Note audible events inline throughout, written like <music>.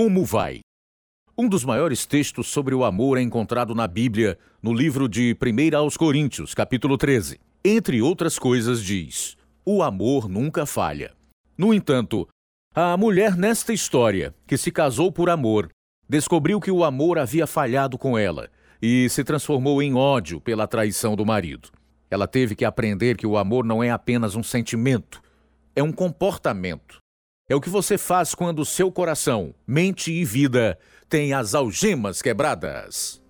Como vai? Um dos maiores textos sobre o amor é encontrado na Bíblia, no livro de 1 aos Coríntios, capítulo 13. Entre outras coisas, diz: O amor nunca falha. No entanto, a mulher nesta história, que se casou por amor, descobriu que o amor havia falhado com ela e se transformou em ódio pela traição do marido. Ela teve que aprender que o amor não é apenas um sentimento, é um comportamento. É o que você faz quando seu coração, mente e vida têm as algemas quebradas.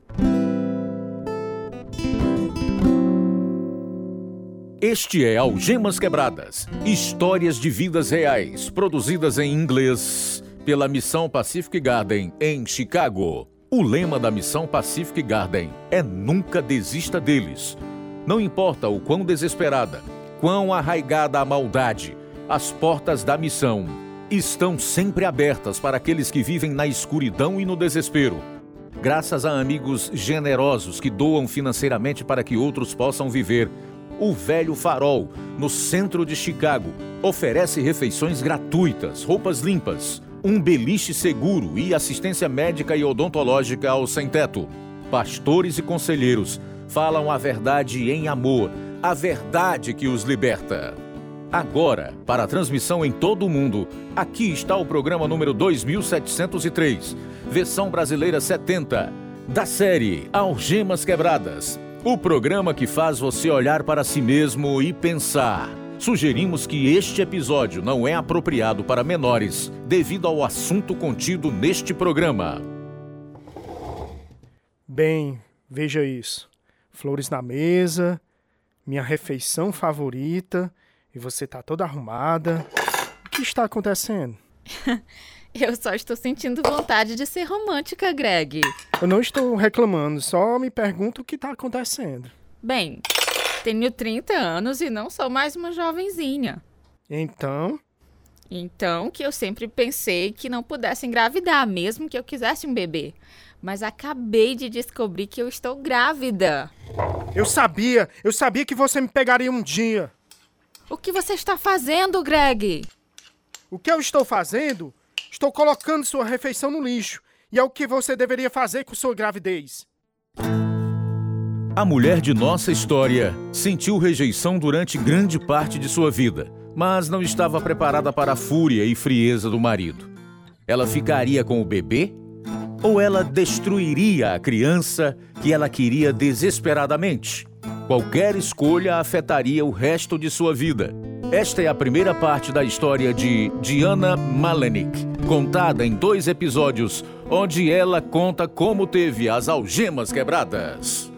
Este é Algemas Quebradas Histórias de vidas reais, produzidas em inglês pela Missão Pacific Garden, em Chicago. O lema da Missão Pacific Garden é Nunca desista deles. Não importa o quão desesperada, quão arraigada a maldade, as portas da missão estão sempre abertas para aqueles que vivem na escuridão e no desespero. Graças a amigos generosos que doam financeiramente para que outros possam viver, o Velho Farol, no centro de Chicago, oferece refeições gratuitas, roupas limpas, um beliche seguro e assistência médica e odontológica ao sem-teto. Pastores e conselheiros falam a verdade em amor, a verdade que os liberta. Agora, para a transmissão em todo o mundo, aqui está o programa número 2703, versão brasileira 70, da série Algemas Quebradas. O programa que faz você olhar para si mesmo e pensar. Sugerimos que este episódio não é apropriado para menores, devido ao assunto contido neste programa. Bem, veja isso. Flores na mesa, minha refeição favorita e você tá toda arrumada. O que está acontecendo? <laughs> Eu só estou sentindo vontade de ser romântica, Greg. Eu não estou reclamando, só me pergunto o que está acontecendo. Bem, tenho 30 anos e não sou mais uma jovenzinha. Então, Então, que eu sempre pensei que não pudesse engravidar, mesmo que eu quisesse um bebê. Mas acabei de descobrir que eu estou grávida. eu sabia, eu sabia que você me pegaria um dia. O que você está fazendo, Greg? O que eu estou fazendo? Estou colocando sua refeição no lixo. E é o que você deveria fazer com sua gravidez. A mulher de nossa história sentiu rejeição durante grande parte de sua vida, mas não estava preparada para a fúria e frieza do marido. Ela ficaria com o bebê? Ou ela destruiria a criança que ela queria desesperadamente? Qualquer escolha afetaria o resto de sua vida. Esta é a primeira parte da história de Diana Malenik, contada em dois episódios, onde ela conta como teve as algemas quebradas.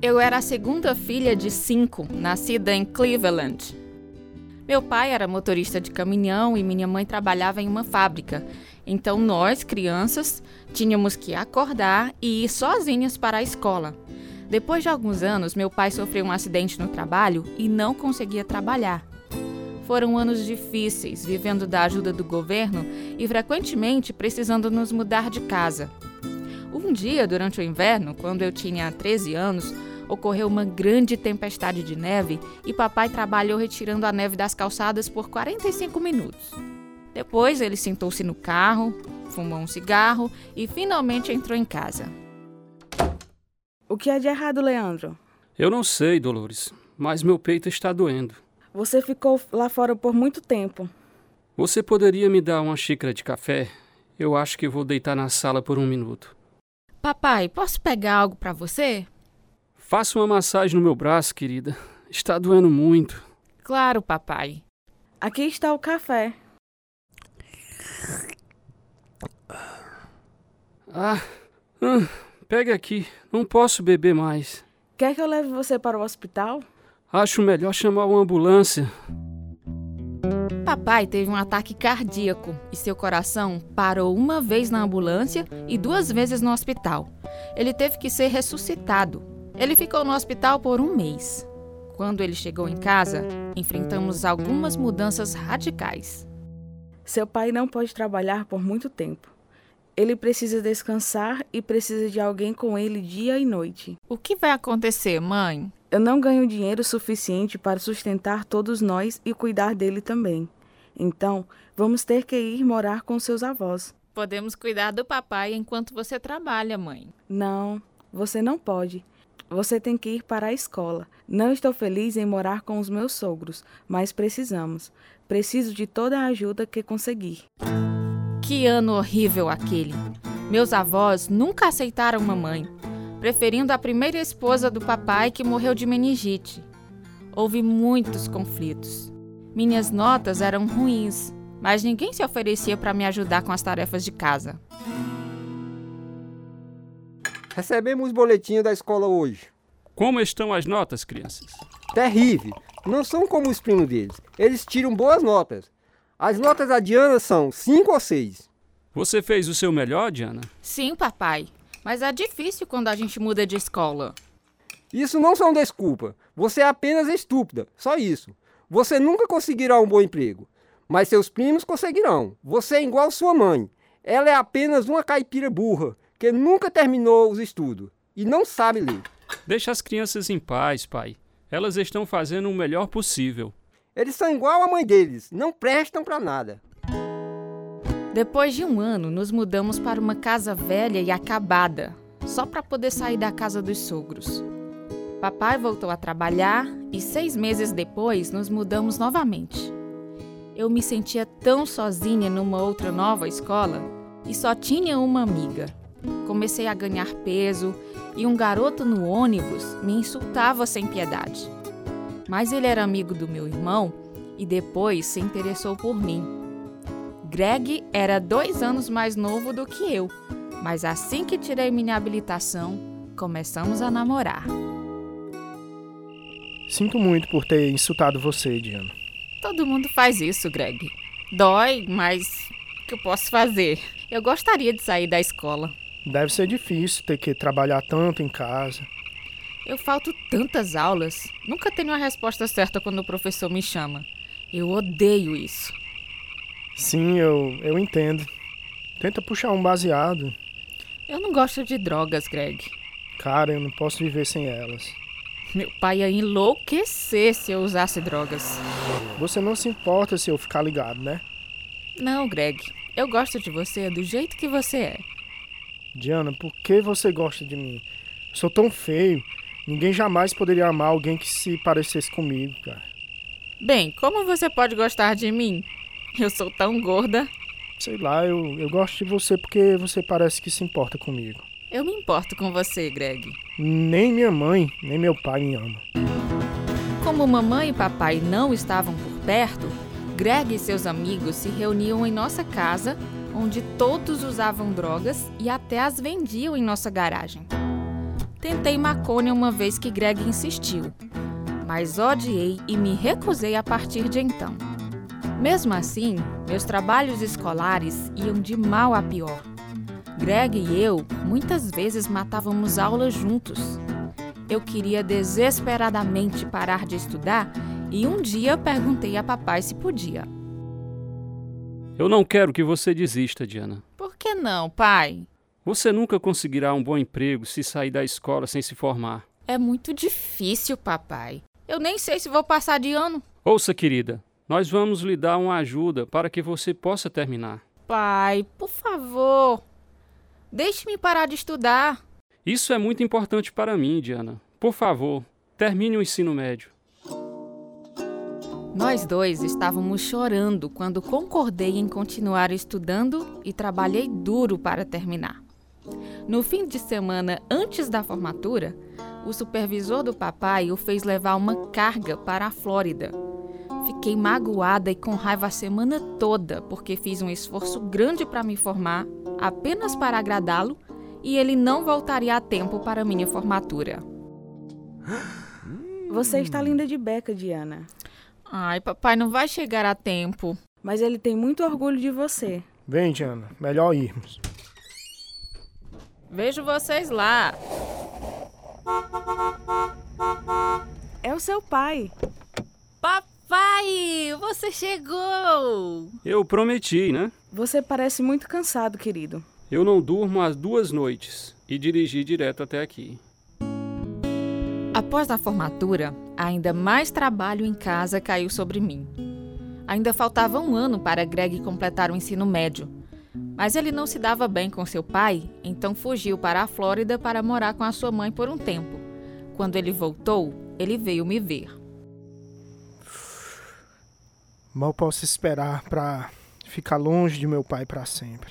Eu era a segunda filha de cinco, nascida em Cleveland. Meu pai era motorista de caminhão e minha mãe trabalhava em uma fábrica. Então nós, crianças, tínhamos que acordar e ir sozinhas para a escola. Depois de alguns anos, meu pai sofreu um acidente no trabalho e não conseguia trabalhar. Foram anos difíceis, vivendo da ajuda do governo e frequentemente precisando nos mudar de casa. Um dia, durante o inverno, quando eu tinha 13 anos, ocorreu uma grande tempestade de neve e papai trabalhou retirando a neve das calçadas por 45 minutos. Depois ele sentou-se no carro, fumou um cigarro e finalmente entrou em casa. O que é de errado, Leandro? Eu não sei, Dolores, mas meu peito está doendo. Você ficou lá fora por muito tempo. Você poderia me dar uma xícara de café? Eu acho que vou deitar na sala por um minuto. Papai, posso pegar algo para você? Faça uma massagem no meu braço, querida. Está doendo muito. Claro, papai. Aqui está o café. Ah, hum, pega aqui. Não posso beber mais. Quer que eu leve você para o hospital? Acho melhor chamar uma ambulância. Papai teve um ataque cardíaco e seu coração parou uma vez na ambulância e duas vezes no hospital. Ele teve que ser ressuscitado. Ele ficou no hospital por um mês. Quando ele chegou em casa, enfrentamos algumas mudanças radicais. Seu pai não pode trabalhar por muito tempo. Ele precisa descansar e precisa de alguém com ele dia e noite. O que vai acontecer, mãe? Eu não ganho dinheiro suficiente para sustentar todos nós e cuidar dele também. Então, vamos ter que ir morar com seus avós. Podemos cuidar do papai enquanto você trabalha, mãe. Não, você não pode. Você tem que ir para a escola. Não estou feliz em morar com os meus sogros, mas precisamos. Preciso de toda a ajuda que conseguir. Que ano horrível aquele! Meus avós nunca aceitaram mamãe, preferindo a primeira esposa do papai que morreu de meningite. Houve muitos conflitos. Minhas notas eram ruins, mas ninguém se oferecia para me ajudar com as tarefas de casa. Recebemos o boletim da escola hoje. Como estão as notas, crianças? Terrível. Não são como os primos deles. Eles tiram boas notas. As notas da Diana são 5 ou 6. Você fez o seu melhor, Diana? Sim, papai. Mas é difícil quando a gente muda de escola. Isso não são desculpa. Você é apenas estúpida. Só isso. Você nunca conseguirá um bom emprego. Mas seus primos conseguirão. Você é igual sua mãe. Ela é apenas uma caipira burra que nunca terminou os estudos e não sabe ler. Deixa as crianças em paz, pai. Elas estão fazendo o melhor possível. Eles são igual a mãe deles, não prestam para nada. Depois de um ano, nos mudamos para uma casa velha e acabada, só para poder sair da casa dos sogros. Papai voltou a trabalhar e seis meses depois nos mudamos novamente. Eu me sentia tão sozinha numa outra nova escola e só tinha uma amiga. Comecei a ganhar peso e um garoto no ônibus me insultava sem piedade. Mas ele era amigo do meu irmão e depois se interessou por mim. Greg era dois anos mais novo do que eu, mas assim que tirei minha habilitação, começamos a namorar. Sinto muito por ter insultado você, Diana. Todo mundo faz isso, Greg. Dói, mas o que eu posso fazer? Eu gostaria de sair da escola. Deve ser difícil ter que trabalhar tanto em casa. Eu falto tantas aulas. Nunca tenho a resposta certa quando o professor me chama. Eu odeio isso. Sim, eu, eu entendo. Tenta puxar um baseado. Eu não gosto de drogas, Greg. Cara, eu não posso viver sem elas. Meu pai ia enlouquecer se eu usasse drogas. Você não se importa se eu ficar ligado, né? Não, Greg. Eu gosto de você do jeito que você é. Diana, por que você gosta de mim? Eu sou tão feio. Ninguém jamais poderia amar alguém que se parecesse comigo, cara. Bem, como você pode gostar de mim? Eu sou tão gorda. Sei lá, eu, eu gosto de você porque você parece que se importa comigo. Eu me importo com você, Greg. Nem minha mãe, nem meu pai me amam. Como mamãe e papai não estavam por perto, Greg e seus amigos se reuniam em nossa casa onde todos usavam drogas e até as vendiam em nossa garagem. Tentei maconha uma vez que Greg insistiu, mas odiei e me recusei a partir de então. Mesmo assim, meus trabalhos escolares iam de mal a pior. Greg e eu muitas vezes matávamos aulas juntos. Eu queria desesperadamente parar de estudar e um dia perguntei a papai se podia. Eu não quero que você desista, Diana. Por que não, pai? Você nunca conseguirá um bom emprego se sair da escola sem se formar. É muito difícil, papai. Eu nem sei se vou passar de ano. Ouça, querida, nós vamos lhe dar uma ajuda para que você possa terminar. Pai, por favor. Deixe-me parar de estudar. Isso é muito importante para mim, Diana. Por favor, termine o ensino médio. Nós dois estávamos chorando quando concordei em continuar estudando e trabalhei duro para terminar. No fim de semana antes da formatura, o supervisor do papai o fez levar uma carga para a Flórida. Fiquei magoada e com raiva a semana toda porque fiz um esforço grande para me formar, apenas para agradá-lo, e ele não voltaria a tempo para minha formatura. Você está linda de beca, Diana. Ai, papai não vai chegar a tempo. Mas ele tem muito orgulho de você. Vem, Diana, melhor irmos. Vejo vocês lá. É o seu pai. Papai, você chegou! Eu prometi, né? Você parece muito cansado, querido. Eu não durmo as duas noites e dirigi direto até aqui. Após a formatura, ainda mais trabalho em casa caiu sobre mim. Ainda faltava um ano para Greg completar o ensino médio. Mas ele não se dava bem com seu pai, então fugiu para a Flórida para morar com a sua mãe por um tempo. Quando ele voltou, ele veio me ver. Mal posso esperar para ficar longe de meu pai para sempre.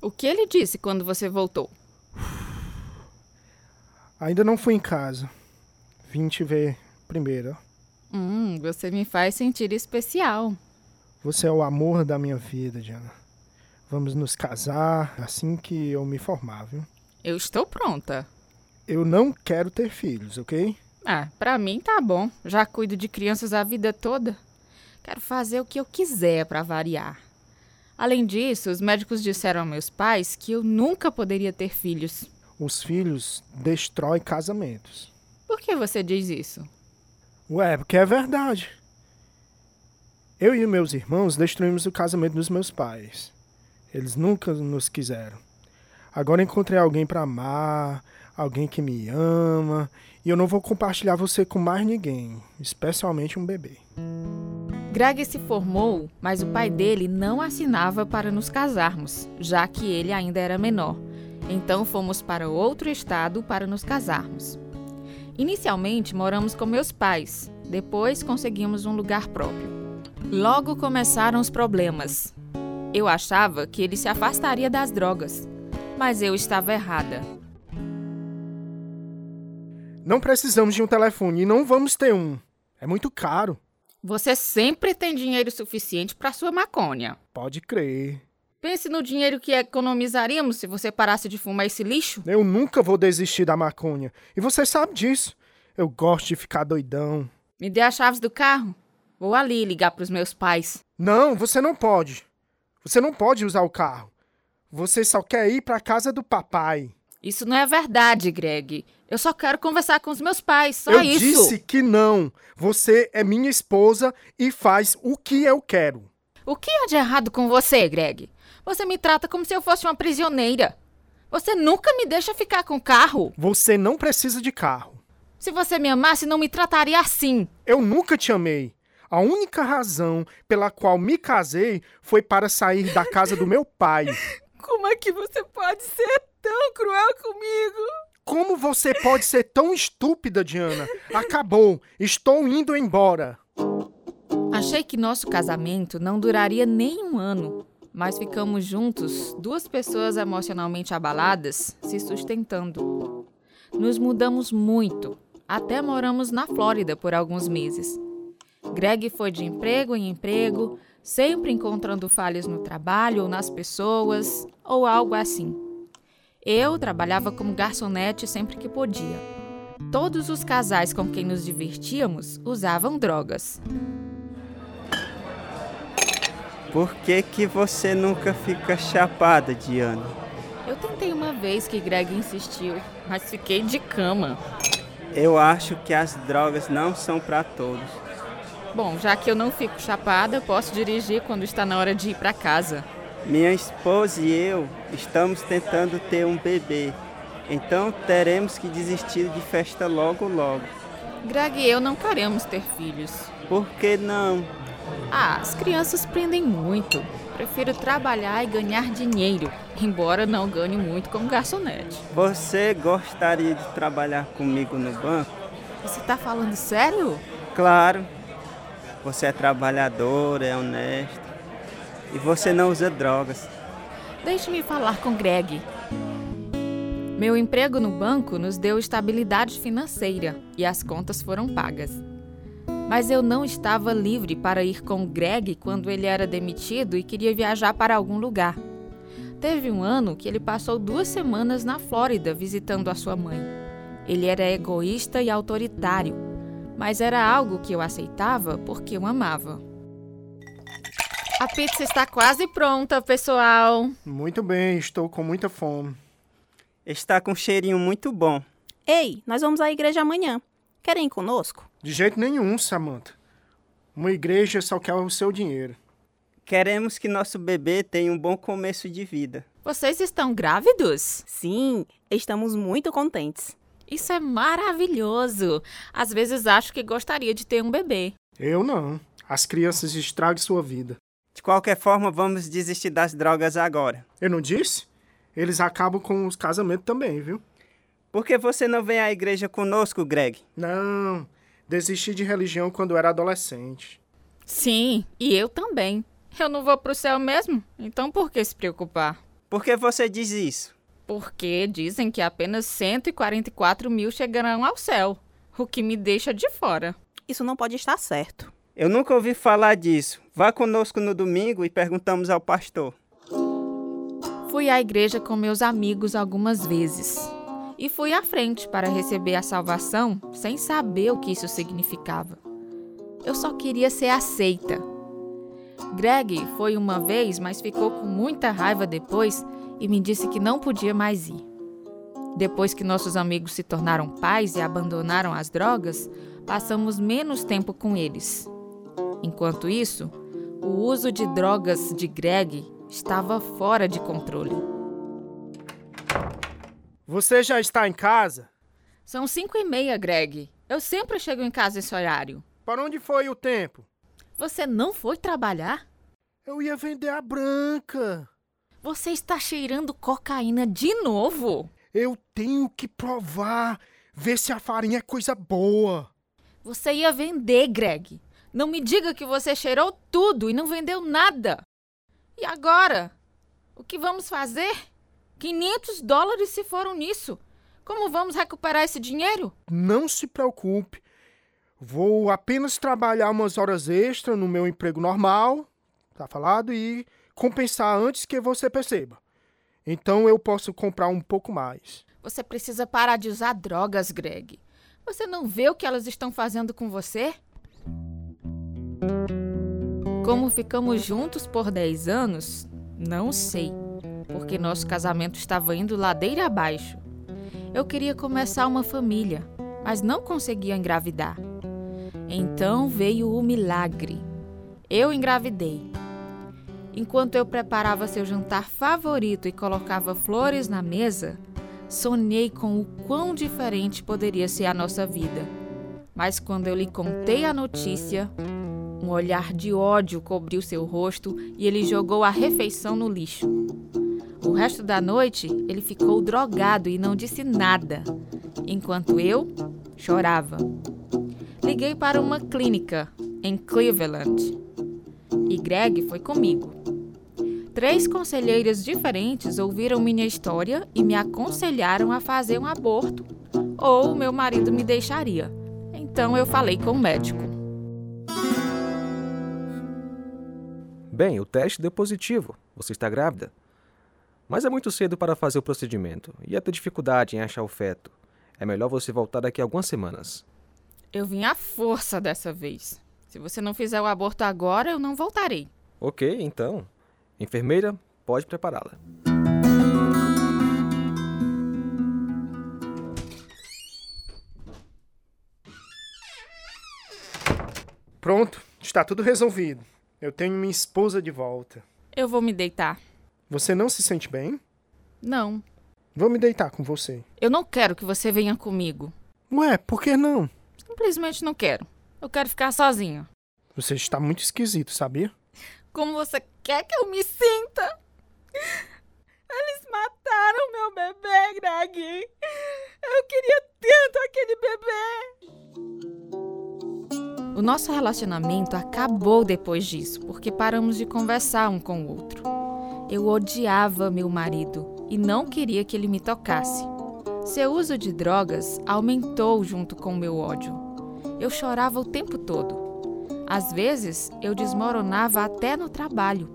O que ele disse quando você voltou? Ainda não fui em casa. Vim te ver primeiro. Hum, você me faz sentir especial. Você é o amor da minha vida, Diana. Vamos nos casar assim que eu me formar, viu? Eu estou pronta. Eu não quero ter filhos, ok? Ah, pra mim tá bom. Já cuido de crianças a vida toda. Quero fazer o que eu quiser para variar. Além disso, os médicos disseram a meus pais que eu nunca poderia ter filhos. Os filhos destroem casamentos. Por que você diz isso? Ué, porque é verdade. Eu e meus irmãos destruímos o casamento dos meus pais. Eles nunca nos quiseram. Agora encontrei alguém para amar, alguém que me ama, e eu não vou compartilhar você com mais ninguém, especialmente um bebê. Greg se formou, mas o pai dele não assinava para nos casarmos, já que ele ainda era menor. Então fomos para outro estado para nos casarmos. Inicialmente moramos com meus pais, depois conseguimos um lugar próprio. Logo começaram os problemas. Eu achava que ele se afastaria das drogas, mas eu estava errada. Não precisamos de um telefone e não vamos ter um. É muito caro. Você sempre tem dinheiro suficiente para sua maconha. Pode crer. Pense no dinheiro que economizaríamos se você parasse de fumar esse lixo. Eu nunca vou desistir da maconha. E você sabe disso. Eu gosto de ficar doidão. Me dê as chaves do carro. Vou ali ligar para os meus pais. Não, você não pode. Você não pode usar o carro. Você só quer ir para a casa do papai. Isso não é verdade, Greg. Eu só quero conversar com os meus pais, só eu isso. disse que não. Você é minha esposa e faz o que eu quero. O que há de errado com você, Greg? Você me trata como se eu fosse uma prisioneira. Você nunca me deixa ficar com carro. Você não precisa de carro. Se você me amasse, não me trataria assim. Eu nunca te amei. A única razão pela qual me casei foi para sair da casa do meu pai. <laughs> Como é que você pode ser tão cruel comigo? Como você pode ser tão estúpida, Diana? Acabou. Estou indo embora. Achei que nosso casamento não duraria nem um ano, mas ficamos juntos, duas pessoas emocionalmente abaladas, se sustentando. Nos mudamos muito, até moramos na Flórida por alguns meses. Greg foi de emprego em emprego, sempre encontrando falhas no trabalho ou nas pessoas, ou algo assim. Eu trabalhava como garçonete sempre que podia. Todos os casais com quem nos divertíamos usavam drogas. Por que, que você nunca fica chapada, Diana? Eu tentei uma vez que Greg insistiu, mas fiquei de cama. Eu acho que as drogas não são para todos. Bom, já que eu não fico chapada, posso dirigir quando está na hora de ir para casa. Minha esposa e eu estamos tentando ter um bebê. Então teremos que desistir de festa logo logo. Greg e eu não queremos ter filhos. Por que não? Ah, as crianças prendem muito. Prefiro trabalhar e ganhar dinheiro, embora não ganhe muito como garçonete. Você gostaria de trabalhar comigo no banco? Você tá falando sério? Claro. Você é trabalhador, é honesto. E você não usa drogas. Deixe-me falar com Greg. Meu emprego no banco nos deu estabilidade financeira e as contas foram pagas. Mas eu não estava livre para ir com Greg quando ele era demitido e queria viajar para algum lugar. Teve um ano que ele passou duas semanas na Flórida visitando a sua mãe. Ele era egoísta e autoritário, mas era algo que eu aceitava porque eu amava. A pizza está quase pronta, pessoal. Muito bem, estou com muita fome. Está com um cheirinho muito bom. Ei, nós vamos à igreja amanhã. Querem ir conosco? De jeito nenhum, Samantha. Uma igreja só quer o seu dinheiro. Queremos que nosso bebê tenha um bom começo de vida. Vocês estão grávidos? Sim, estamos muito contentes. Isso é maravilhoso. Às vezes acho que gostaria de ter um bebê. Eu não. As crianças estragam sua vida. De qualquer forma, vamos desistir das drogas agora. Eu não disse? Eles acabam com os casamentos também, viu? Por que você não vem à igreja conosco, Greg? Não. Desisti de religião quando era adolescente. Sim, e eu também. Eu não vou pro céu mesmo, então por que se preocupar? Por que você diz isso? Porque dizem que apenas 144 mil chegarão ao céu, o que me deixa de fora. Isso não pode estar certo. Eu nunca ouvi falar disso. Vá conosco no domingo e perguntamos ao pastor. Fui à igreja com meus amigos algumas vezes e fui à frente para receber a salvação sem saber o que isso significava. Eu só queria ser aceita. Greg foi uma vez, mas ficou com muita raiva depois e me disse que não podia mais ir. Depois que nossos amigos se tornaram pais e abandonaram as drogas, passamos menos tempo com eles. Enquanto isso, o uso de drogas de Greg estava fora de controle. Você já está em casa? São cinco e meia, Greg. Eu sempre chego em casa esse horário. Para onde foi o tempo? Você não foi trabalhar? Eu ia vender a branca. Você está cheirando cocaína de novo? Eu tenho que provar. Ver se a farinha é coisa boa. Você ia vender, Greg. Não me diga que você cheirou tudo e não vendeu nada. E agora? O que vamos fazer? 500 dólares se foram nisso. Como vamos recuperar esse dinheiro? Não se preocupe. Vou apenas trabalhar umas horas extras no meu emprego normal, tá falado, e compensar antes que você perceba. Então eu posso comprar um pouco mais. Você precisa parar de usar drogas, Greg. Você não vê o que elas estão fazendo com você? Como ficamos juntos por 10 anos, não sei, porque nosso casamento estava indo ladeira abaixo. Eu queria começar uma família, mas não conseguia engravidar. Então veio o milagre. Eu engravidei. Enquanto eu preparava seu jantar favorito e colocava flores na mesa, sonhei com o quão diferente poderia ser a nossa vida. Mas quando eu lhe contei a notícia, um olhar de ódio cobriu seu rosto e ele jogou a refeição no lixo. O resto da noite, ele ficou drogado e não disse nada, enquanto eu chorava. Liguei para uma clínica em Cleveland e Greg foi comigo. Três conselheiras diferentes ouviram minha história e me aconselharam a fazer um aborto ou meu marido me deixaria. Então eu falei com o médico. Bem, o teste deu positivo. Você está grávida. Mas é muito cedo para fazer o procedimento. Ia ter dificuldade em achar o feto. É melhor você voltar daqui a algumas semanas. Eu vim à força dessa vez. Se você não fizer o aborto agora, eu não voltarei. Ok, então. Enfermeira, pode prepará-la. Pronto, está tudo resolvido. Eu tenho minha esposa de volta. Eu vou me deitar. Você não se sente bem? Não. Vou me deitar com você. Eu não quero que você venha comigo. Ué, por que não? Simplesmente não quero. Eu quero ficar sozinha. Você está muito esquisito, sabia? Como você quer que eu me sinta? Eles mataram meu bebê, Greg. Eu queria tanto aquele bebê. O nosso relacionamento acabou depois disso, porque paramos de conversar um com o outro. Eu odiava meu marido e não queria que ele me tocasse. Seu uso de drogas aumentou junto com o meu ódio. Eu chorava o tempo todo. Às vezes, eu desmoronava até no trabalho.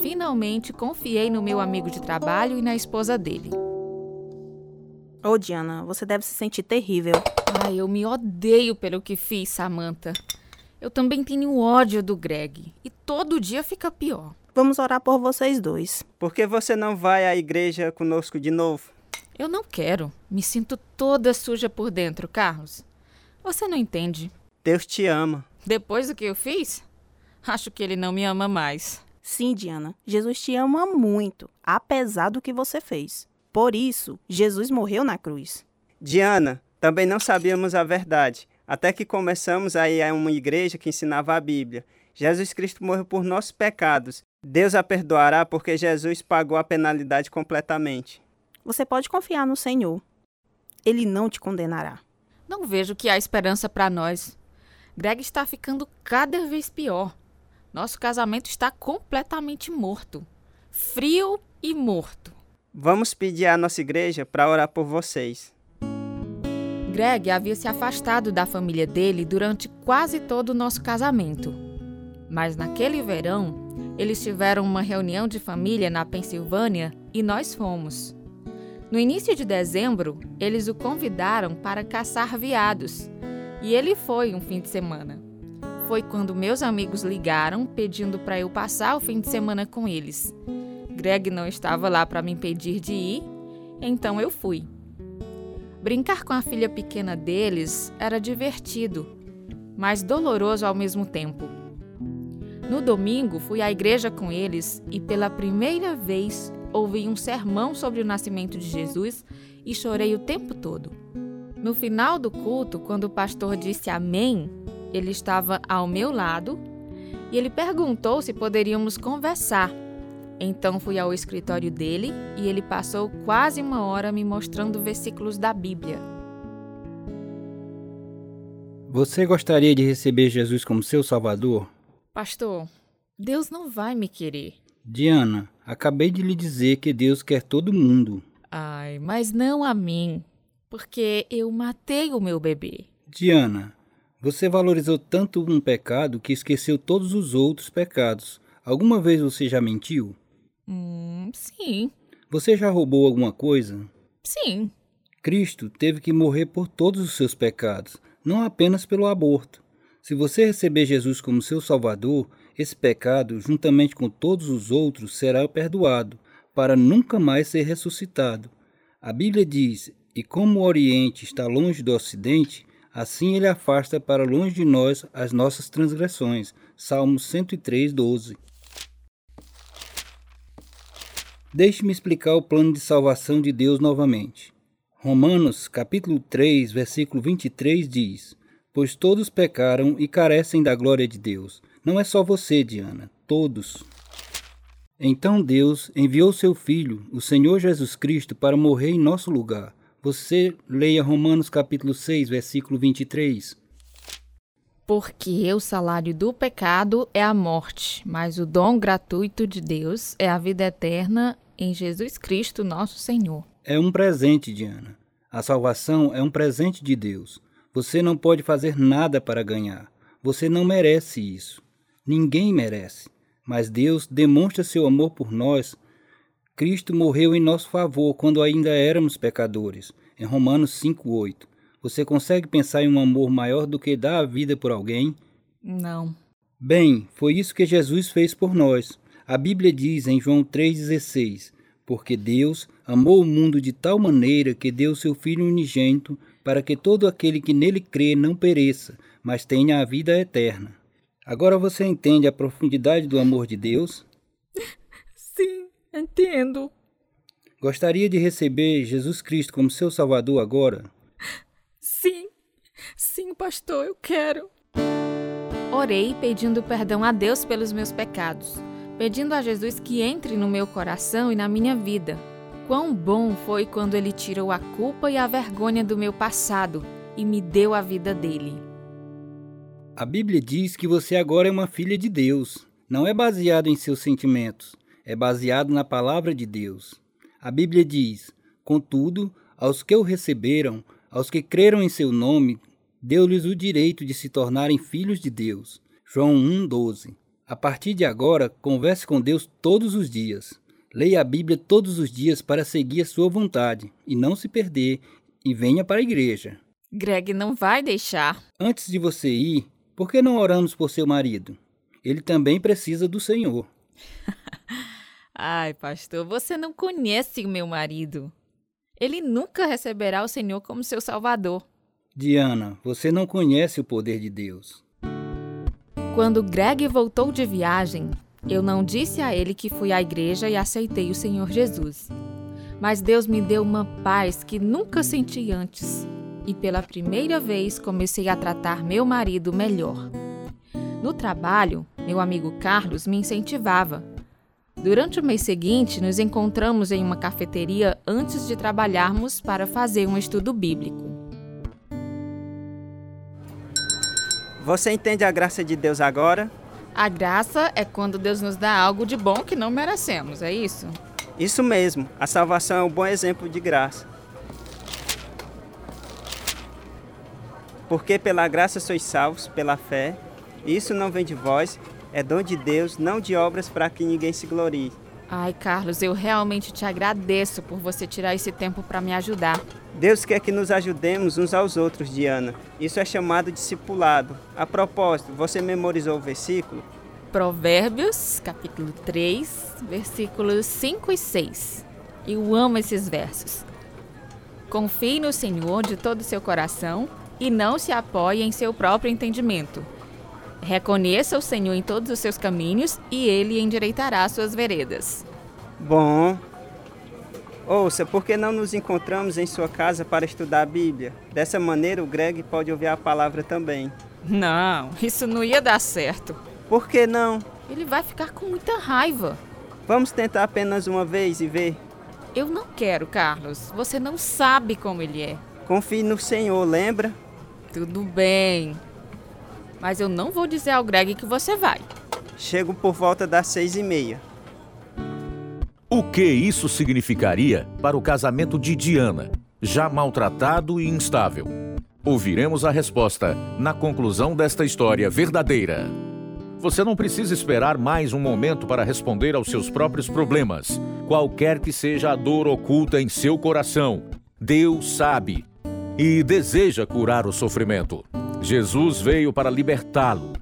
Finalmente confiei no meu amigo de trabalho e na esposa dele. Ô, Diana, você deve se sentir terrível. Ai, eu me odeio pelo que fiz, Samantha. Eu também tenho ódio do Greg. E todo dia fica pior. Vamos orar por vocês dois. Por que você não vai à igreja conosco de novo? Eu não quero. Me sinto toda suja por dentro, Carlos. Você não entende. Deus te ama. Depois do que eu fiz, acho que ele não me ama mais. Sim, Diana, Jesus te ama muito, apesar do que você fez. Por isso, Jesus morreu na cruz. Diana, Também não sabíamos a verdade, até que começamos a ir a uma igreja que ensinava a Bíblia. Jesus Cristo morreu por nossos pecados. Deus a perdoará porque Jesus pagou a penalidade completamente. Você pode confiar no Senhor. Ele não te condenará. Não vejo que há esperança para nós. Greg está ficando cada vez pior. Nosso casamento está completamente morto. Frio e morto. Vamos pedir à nossa igreja para orar por vocês. Greg havia se afastado da família dele durante quase todo o nosso casamento. Mas naquele verão, eles tiveram uma reunião de família na Pensilvânia e nós fomos. No início de dezembro, eles o convidaram para caçar veados e ele foi um fim de semana. Foi quando meus amigos ligaram pedindo para eu passar o fim de semana com eles. Greg não estava lá para me impedir de ir, então eu fui. Brincar com a filha pequena deles era divertido, mas doloroso ao mesmo tempo. No domingo, fui à igreja com eles e pela primeira vez ouvi um sermão sobre o nascimento de Jesus e chorei o tempo todo. No final do culto, quando o pastor disse amém, ele estava ao meu lado e ele perguntou se poderíamos conversar então fui ao escritório dele e ele passou quase uma hora me mostrando versículos da Bíblia. Você gostaria de receber Jesus como seu Salvador? Pastor, Deus não vai me querer. Diana, acabei de lhe dizer que Deus quer todo mundo. Ai, mas não a mim, porque eu matei o meu bebê. Diana, você valorizou tanto um pecado que esqueceu todos os outros pecados. Alguma vez você já mentiu? Hum, sim. Você já roubou alguma coisa? Sim. Cristo teve que morrer por todos os seus pecados, não apenas pelo aborto. Se você receber Jesus como seu Salvador, esse pecado, juntamente com todos os outros, será perdoado, para nunca mais ser ressuscitado. A Bíblia diz: E como o Oriente está longe do Ocidente, assim ele afasta para longe de nós as nossas transgressões. Salmos 103, 12. Deixe-me explicar o plano de salvação de Deus novamente. Romanos, capítulo 3, versículo 23 diz: Pois todos pecaram e carecem da glória de Deus. Não é só você, Diana, todos. Então Deus enviou seu Filho, o Senhor Jesus Cristo, para morrer em nosso lugar. Você leia Romanos capítulo 6, versículo 23. Porque o salário do pecado é a morte, mas o dom gratuito de Deus é a vida eterna em Jesus Cristo, nosso Senhor. É um presente, Diana. A salvação é um presente de Deus. Você não pode fazer nada para ganhar. Você não merece isso. Ninguém merece. Mas Deus demonstra seu amor por nós. Cristo morreu em nosso favor quando ainda éramos pecadores. Em Romanos 5:8. Você consegue pensar em um amor maior do que dar a vida por alguém? Não. Bem, foi isso que Jesus fez por nós. A Bíblia diz em João 3,16: Porque Deus amou o mundo de tal maneira que deu seu Filho unigênito, para que todo aquele que nele crê não pereça, mas tenha a vida eterna. Agora você entende a profundidade do amor de Deus? Entendo. Gostaria de receber Jesus Cristo como seu Salvador agora? Sim, sim, pastor, eu quero. Orei pedindo perdão a Deus pelos meus pecados, pedindo a Jesus que entre no meu coração e na minha vida. Quão bom foi quando ele tirou a culpa e a vergonha do meu passado e me deu a vida dele. A Bíblia diz que você agora é uma filha de Deus. Não é baseado em seus sentimentos, é baseado na palavra de Deus. A Bíblia diz: Contudo, aos que o receberam, aos que creram em seu nome, deu-lhes o direito de se tornarem filhos de Deus. João 1,12. A partir de agora, converse com Deus todos os dias. Leia a Bíblia todos os dias para seguir a sua vontade e não se perder, e venha para a igreja. Greg não vai deixar. Antes de você ir, por que não oramos por seu marido? Ele também precisa do Senhor. <laughs> Ai, pastor, você não conhece o meu marido ele nunca receberá o Senhor como seu Salvador. Diana, você não conhece o poder de Deus. Quando Greg voltou de viagem, eu não disse a ele que fui à igreja e aceitei o Senhor Jesus. Mas Deus me deu uma paz que nunca senti antes. e pela primeira vez comecei a tratar meu marido melhor. No trabalho, meu amigo Carlos me incentivava. Durante o mês seguinte, nos encontramos em uma cafeteria antes de trabalharmos para fazer um estudo bíblico. Você entende a graça de Deus agora? A graça é quando Deus nos dá algo de bom que não merecemos, é isso? Isso mesmo, a salvação é um bom exemplo de graça. Porque pela graça sois salvos, pela fé. Isso não vem de vós, é dom de Deus, não de obras para que ninguém se glorie. Ai, Carlos, eu realmente te agradeço por você tirar esse tempo para me ajudar. Deus quer que nos ajudemos uns aos outros, Diana. Isso é chamado discipulado. A propósito, você memorizou o versículo? Provérbios, capítulo 3, versículos 5 e 6. Eu amo esses versos. Confie no Senhor de todo o seu coração e não se apoie em seu próprio entendimento. Reconheça o Senhor em todos os seus caminhos e ele endireitará suas veredas. Bom. Ouça, por que não nos encontramos em sua casa para estudar a Bíblia? Dessa maneira, o Greg pode ouvir a palavra também. Não, isso não ia dar certo. Por que não? Ele vai ficar com muita raiva. Vamos tentar apenas uma vez e ver. Eu não quero, Carlos. Você não sabe como ele é. Confie no Senhor, lembra? Tudo bem. Mas eu não vou dizer ao Greg que você vai. Chego por volta das seis e meia. O que isso significaria para o casamento de Diana, já maltratado e instável? Ouviremos a resposta na conclusão desta história verdadeira. Você não precisa esperar mais um momento para responder aos seus próprios problemas, qualquer que seja a dor oculta em seu coração. Deus sabe e deseja curar o sofrimento. Jesus veio para libertá-lo.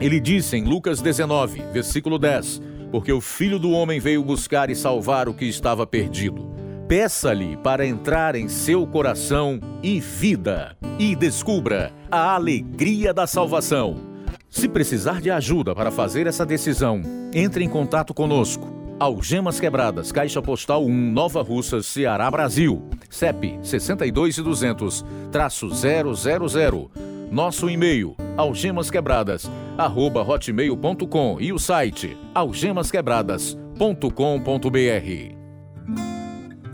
Ele disse em Lucas 19, versículo 10: Porque o filho do homem veio buscar e salvar o que estava perdido. Peça-lhe para entrar em seu coração e vida, e descubra a alegria da salvação. Se precisar de ajuda para fazer essa decisão, entre em contato conosco. Algemas Quebradas, Caixa Postal 1, Nova Russas, Ceará, Brasil. CEP 62200-000. Nosso e-mail algemasquebradas@hotmail.com e o site algemasquebradas.com.br.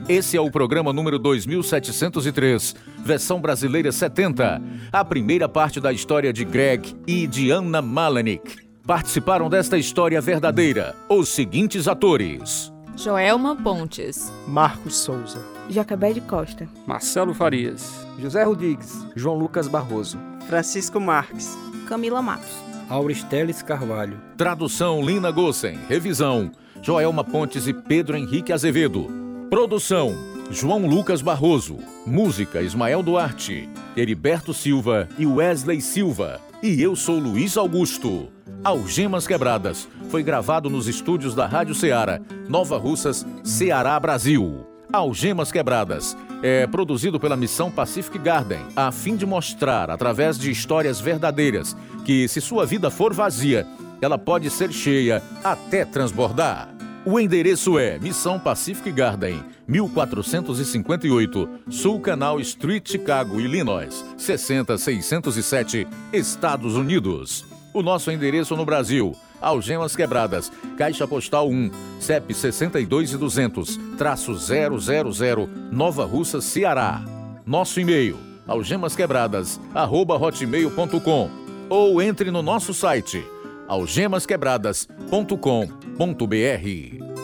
Esse é o programa número 2703, versão brasileira 70, a primeira parte da história de Greg e de Anna Malenik. Participaram desta história verdadeira os seguintes atores: Joelma Pontes, Marcos Souza, Jacabé de Costa, Marcelo Farias, José Rodrigues, João Lucas Barroso, Francisco Marques, Camila Matos. Auristeles Carvalho, Tradução Lina Gossen. Revisão Joelma Pontes e Pedro Henrique Azevedo. Produção João Lucas Barroso. Música Ismael Duarte, Heriberto Silva e Wesley Silva. E eu sou Luiz Augusto. Algemas Quebradas foi gravado nos estúdios da Rádio Ceará, Nova Russas, Ceará, Brasil. Algemas Quebradas é produzido pela Missão Pacific Garden, a fim de mostrar, através de histórias verdadeiras, que se sua vida for vazia, ela pode ser cheia até transbordar. O endereço é Missão Pacific Garden, 1458, Sul Canal Street, Chicago, Illinois, 60607, Estados Unidos. O nosso endereço no Brasil, Algemas Quebradas, Caixa Postal 1, CEP 62200-000, Nova Russa, Ceará. Nosso e-mail, algemasquebradas@hotmail.com ou entre no nosso site algemasquebradas.com.br.